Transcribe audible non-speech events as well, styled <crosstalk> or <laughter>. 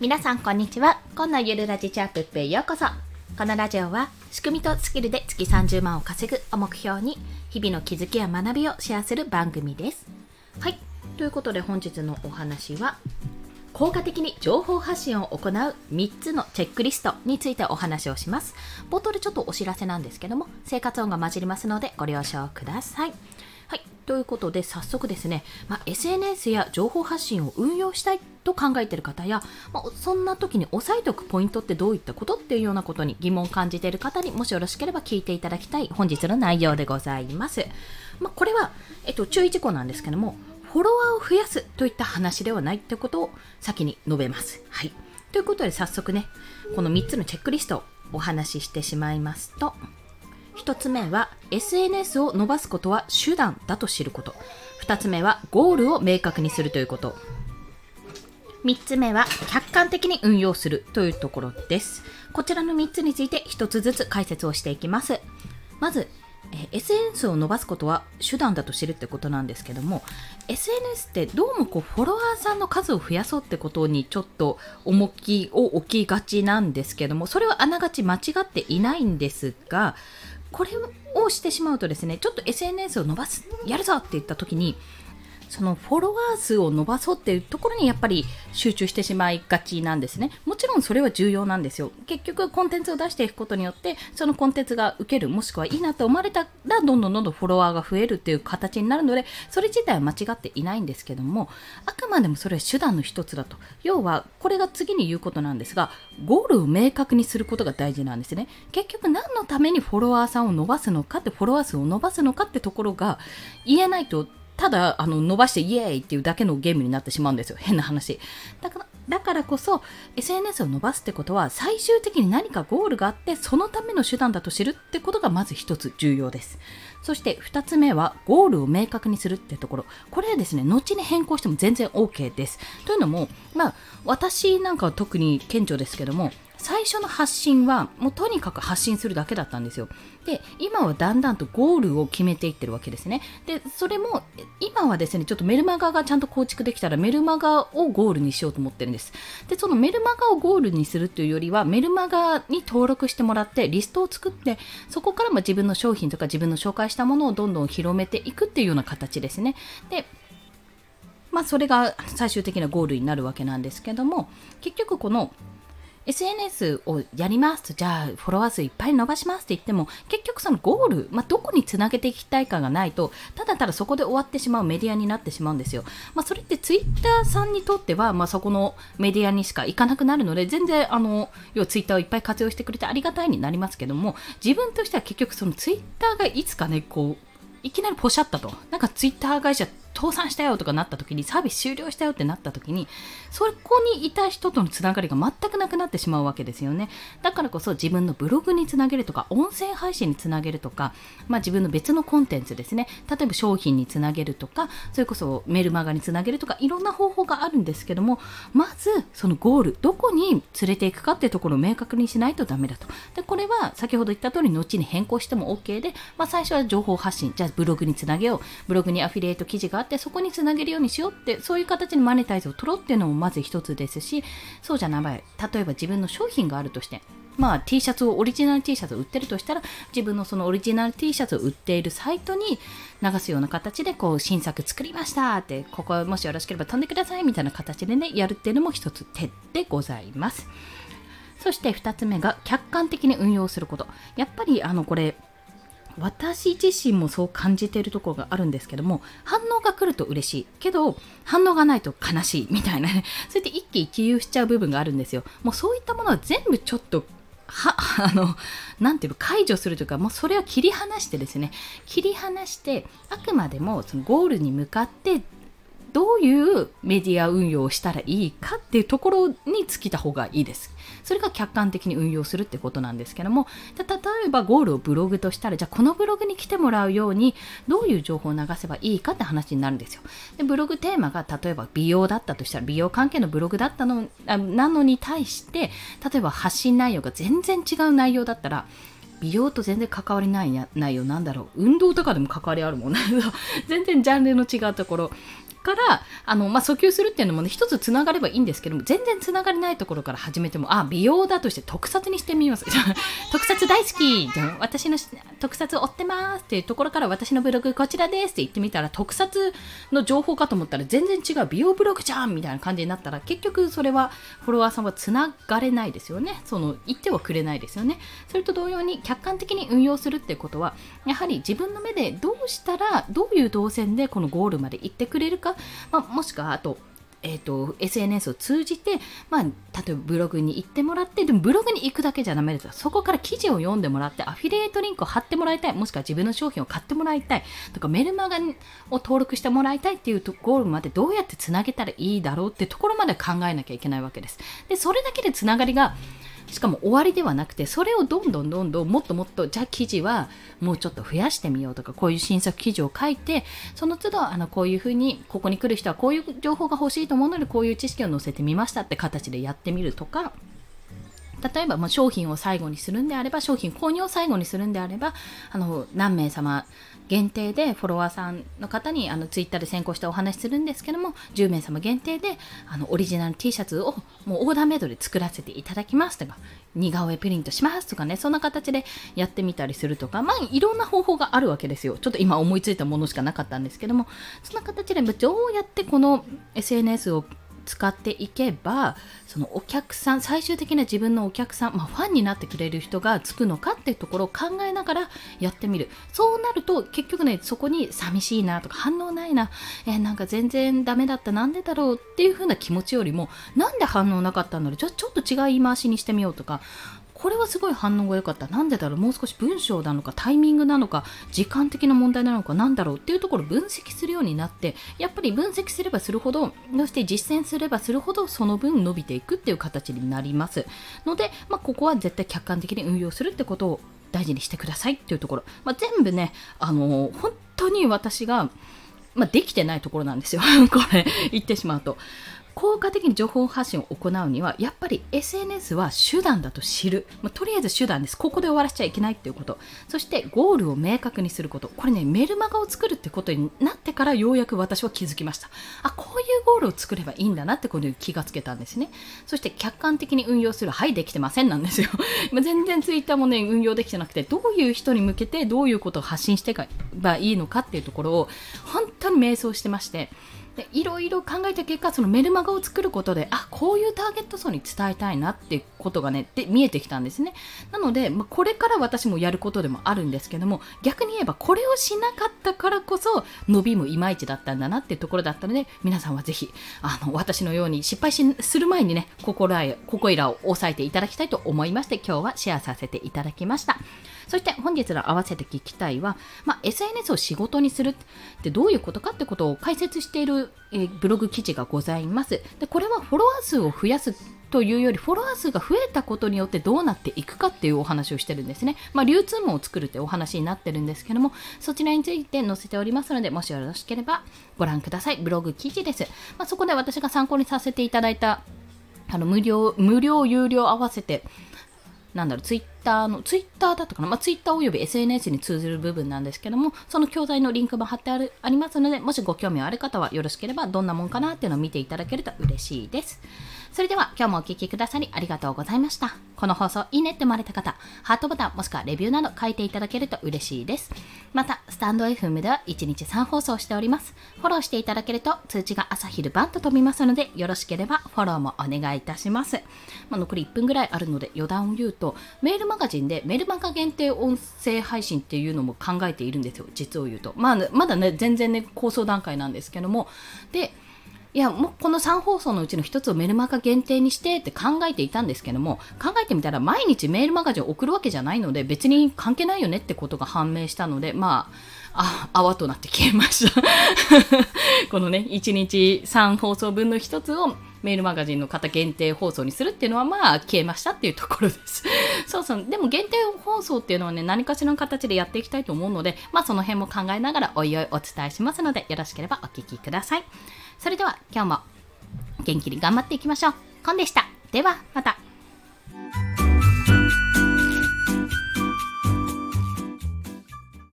皆さんこんにちは。今のゆるラジチャープップへようこそ。このラジオは仕組みとスキルで月30万を稼ぐを目標に日々の気づきや学びをシェアする番組です。はい。ということで本日のお話は効果的に情報発信を行う3つのチェックリストについてお話をします。冒頭でちょっとお知らせなんですけども生活音が混じりますのでご了承ください。はいということで早速ですね、まあ、SNS や情報発信を運用したいと考えている方や、まあ、そんな時に押さえておくポイントってどういったことっていうようなことに疑問を感じている方にもしよろしければ聞いていただきたい本日の内容でございます。まあ、これは、えっと、注意事項なんですけどもフォロワーを増やすといった話ではないってことを先に述べます。はい。ということで早速ね、この3つのチェックリストをお話ししてしまいますと、1つ目は SNS を伸ばすことは手段だと知ること。2つ目はゴールを明確にするということ。3つ目は客観的に運用するというところです。こちらの3つについて1つずつ解説をしていきます。まずえ SNS を伸ばすことは手段だと知るってことなんですけども SNS ってどうもこうフォロワーさんの数を増やそうってことにちょっと重きを置きがちなんですけどもそれはあながち間違っていないんですがこれをしてしまうとですねちょっと SNS を伸ばすやるぞって言った時にそのフォロワー数を伸ばそうっていうところにやっぱり集中してしまいがちなんですね。もちろんそれは重要なんですよ。結局コンテンツを出していくことによってそのコンテンツが受けるもしくはいいなと思われたらどんどんどんどんフォロワーが増えるっていう形になるのでそれ自体は間違っていないんですけどもあくまでもそれは手段の一つだと。要はこれが次に言うことなんですがゴールを明確にすることが大事なんですね。結局何のためにフォロワーさんを伸ばすのかってフォロワー数を伸ばすのかってところが言えないとただあの伸ばしてイエーイっていうだけのゲームになってしまうんですよ。変な話。だからだからこそ SNS を伸ばすってことは最終的に何かゴールがあってそのための手段だと知るってことがまず一つ重要です。そして2つ目はゴールを明確にするってところ。これはですね後に変更しても全然 OK です。というのもまあ私なんかは特に顕著ですけども最初の発信はもうとにかく発信するだけだったんですよ。で、今はだんだんとゴールを決めていってるわけですね。で、それも今はですね、ちょっとメルマガがちゃんと構築できたらメルマガをゴールにしようと思ってるんです。で、そのメルマガをゴールにするっていうよりはメルマガに登録してもらってリストを作ってそこからも自分の商品とか自分の紹介したものをどんどん広めていくっていうような形ですね。で、まあそれが最終的なゴールになるわけなんですけども結局この SNS をやりますと、じゃあフォロワー数いっぱい伸ばしますって言っても、結局そのゴール、まあ、どこにつなげていきたいかがないと、ただただそこで終わってしまうメディアになってしまうんですよ。まあ、それってツイッターさんにとっては、まあ、そこのメディアにしか行かなくなるので、全然、あの、要はツイッターをいっぱい活用してくれてありがたいになりますけども、自分としては結局そのツイッターがいつかね、こう、いきなりポシャったと。なんかツイッター会社倒産したよとかなった時に、サービス終了したよってなった時に、そこにいた人とのつながりが全くなくなってしまうわけですよね。だからこそ自分のブログにつなげるとか、音声配信につなげるとか、まあ自分の別のコンテンツですね。例えば商品につなげるとか、それこそメルマガにつなげるとか、いろんな方法があるんですけども、まずそのゴール、どこに連れていくかっていうところを明確にしないとダメだと。で、これは先ほど言った通り、後に変更しても OK で、まあ最初は情報発信、じゃあブログにつなげよう。ブログにアフィリエイト記事があって、そこにつなげるようにしようって、そういう形にマネタイズを取ろうっていうのもまず一つですし、そうじゃない、例えば自分の商品があるとして、まあ、T シャツをオリジナル T シャツを売ってるとしたら自分のそのオリジナル T シャツを売っているサイトに流すような形でこう新作作りましたってここもしよろしければ飛んでくださいみたいな形でねやるっていうのも一つ手でございます。そして2つ目が客観的に運用すること。やっぱりあのこれ私自身もそう感じているところがあるんですけども反応が来ると嬉しい。けど反応がないと悲しいみたいなね。<laughs> そうやって一喜一憂しちゃう部分があるんですよ。もうそういったものは全部ちょっとは、<laughs> あの、なんていうの、解除するというか、もうそれは切り離してですね、切り離して、あくまでもそのゴールに向かってどういうメディア運用をしたらいいかっていうところに尽きた方がいいです。それが客観的に運用するってことなんですけども、例えばゴールをブログとしたら、じゃあこのブログに来てもらうように、どういう情報を流せばいいかって話になるんですよ。でブログテーマが例えば美容だったとしたら、美容関係のブログだったのなのに対して、例えば発信内容が全然違う内容だったら、美容と全然関わりない内容なんだろう運動とかでも関わりあるもんね <laughs> 全然ジャンルの違うところからあの、まあ、訴求するっていうのもね一つつながればいいんですけども全然つながりないところから始めてもあ美容だとして特撮にしてみます。<laughs> 特撮大好きじゃ私の特撮追ってますっていうところから私のブログこちらですって言ってみたら特撮の情報かと思ったら全然違う美容ブログじゃんみたいな感じになったら結局それはフォロワーさんはつながれないですよね。その言ってはくれないですよね。それと同様に客観的に運用するっていうことはやはり自分の目でどうしたらどういう動線でこのゴールまで行ってくれるか、まあ、もしくはあとえーと、SNS を通じて、まあ、例えばブログに行ってもらってでもブログに行くだけじゃダメですそこから記事を読んでもらってアフィリエイトリンクを貼ってもらいたい。もしくは自分の商品を買ってもらいたい。とかメルマガを登録してもらいたいっていうゴールまでどうやってつなげたらいいだろうってところまで考えなきゃいけないわけです。でそれだけでつながりがしかも終わりではなくてそれをどんどんどんどんもっともっとじゃあ記事はもうちょっと増やしてみようとかこういう新作記事を書いてその都度あのこういうふうにここに来る人はこういう情報が欲しいと思うのでこういう知識を載せてみましたって形でやってみるとか例えば、まあ、商品を最後にするんであれば商品購入を最後にするんであればあの何名様限定でフォロワーさんの方にあのツイッターで先行してお話しするんですけども10名様限定であのオリジナル T シャツをもうオーダーメイドで作らせていただきますとか似顔絵プリントしますとかねそんな形でやってみたりするとかまあいろんな方法があるわけですよ。ちょっと今思いついたものしかなかったんですけどもそんな形でどうやってこの SNS を使っていけばそのお客さん最終的な自分のお客さん、まあ、ファンになってくれる人がつくのかっていうところを考えながらやってみる。そうなると結局ねそこに寂しいなとか反応ないな、えー、なんか全然ダメだった。なんでだろうっていう風な気持ちよりもなんで反応なかったんだろう。じゃちょっと違い言い回しにしてみようとかこれはすごい反応が良かった。なんでだろう？もう少し文章なのか、タイミングなのか、時間的な問題なのか、なんだろう？っていうところを分析するようになって、やっぱり分析すればするほど、そして実践すればするほど、その分伸びていくっていう形になります。ので、まあ、ここは絶対客観的に運用するってことを大事にしてくださいっていうところ。まあ、全部ね、あのー、本当に私が、まあ、できてないところなんですよ。<laughs> これ、言ってしまうと。効果的に情報発信を行うにはやっぱり SNS は手段だと知る、まあ、とりあえず手段です。ここで終わらせちゃいけないっていうこと。そしてゴールを明確にすること。これねメルマガを作るってことになってからようやく私は気づきました。あこういうゴールを作ればいいんだなってことに気がつけたんですね。そして客観的に運用する。はいできてませんなんですよ。<laughs> 全然 Twitter もね運用できてなくてどういう人に向けてどういうことを発信していけばいいのかっていうところを本当に迷走してまして。でいろいろ考えた結果そのメルマガを作ることであこういうターゲット層に伝えたいなっていうことがねで見えてきたんですね。なので、まあ、これから私もやることでもあるんですけども逆に言えばこれをしなかったからこそ伸びもいまいちだったんだなっていうところだったので皆さんはぜひあの私のように失敗しする前にね心ここいらを押さえていただきたいと思いまして今日はシェアさせていただきました。そして本日の合わせて聞きたいは、まあ、SNS を仕事にするってどういうことかってことを解説している、え、ブログ記事がございます。でこれはフォロワー数を増やすというよりフォロワー数が増えたことによってどうなっていくかっていうお話をしてるんですね。まあ、流通網を作るってお話になってるんですけども、そちらについて載せておりますので、もしよろしければご覧ください。ブログ記事です。まあ、そこで私が参考にさせていただいたあの無料、無料、有料合わせてなんだろう、ツイッターの、ツイッターだとかな、まあ、ツイッターおよび SNS に通ずる部分なんですけども、その教材のリンクも貼ってあるありますので、もしご興味ある方はよろしければどんなもんかなっていうのを見ていただけると嬉しいです。それでは今日もお聴きくださりありがとうございました。この放送いいねって思われた方、ハートボタンもしくはレビューなど書いていただけると嬉しいです。また、スタンド FM では1日3放送しております。フォローしていただけると通知が朝昼晩と飛びますので、よろしければフォローもお願いいたします。まあ、残り1分ぐらいあるので余談を言うと、メールマガジンでメールマガ限定音声配信っていうのも考えているんですよ、実を言うと。まあ、まだね、全然ね、構想段階なんですけども。で、いや、もうこの3放送のうちの1つをメルマガ限定にしてって考えていたんですけども、考えてみたら毎日メールマガジンを送るわけじゃないので、別に関係ないよねってことが判明したので、まあ、あ、泡となって消えました。<laughs> このね、1日3放送分の1つをメールマガジンの方限定放送にするっていうのはまあ消えましたっていうところです <laughs> そうそう。でも限定放送っていうのはね、何かしらの形でやっていきたいと思うので、まあその辺も考えながらおいおいお伝えしますので、よろしければお聞きください。それでは今日も元気に頑張っていきましょう。コンでした。ではまた。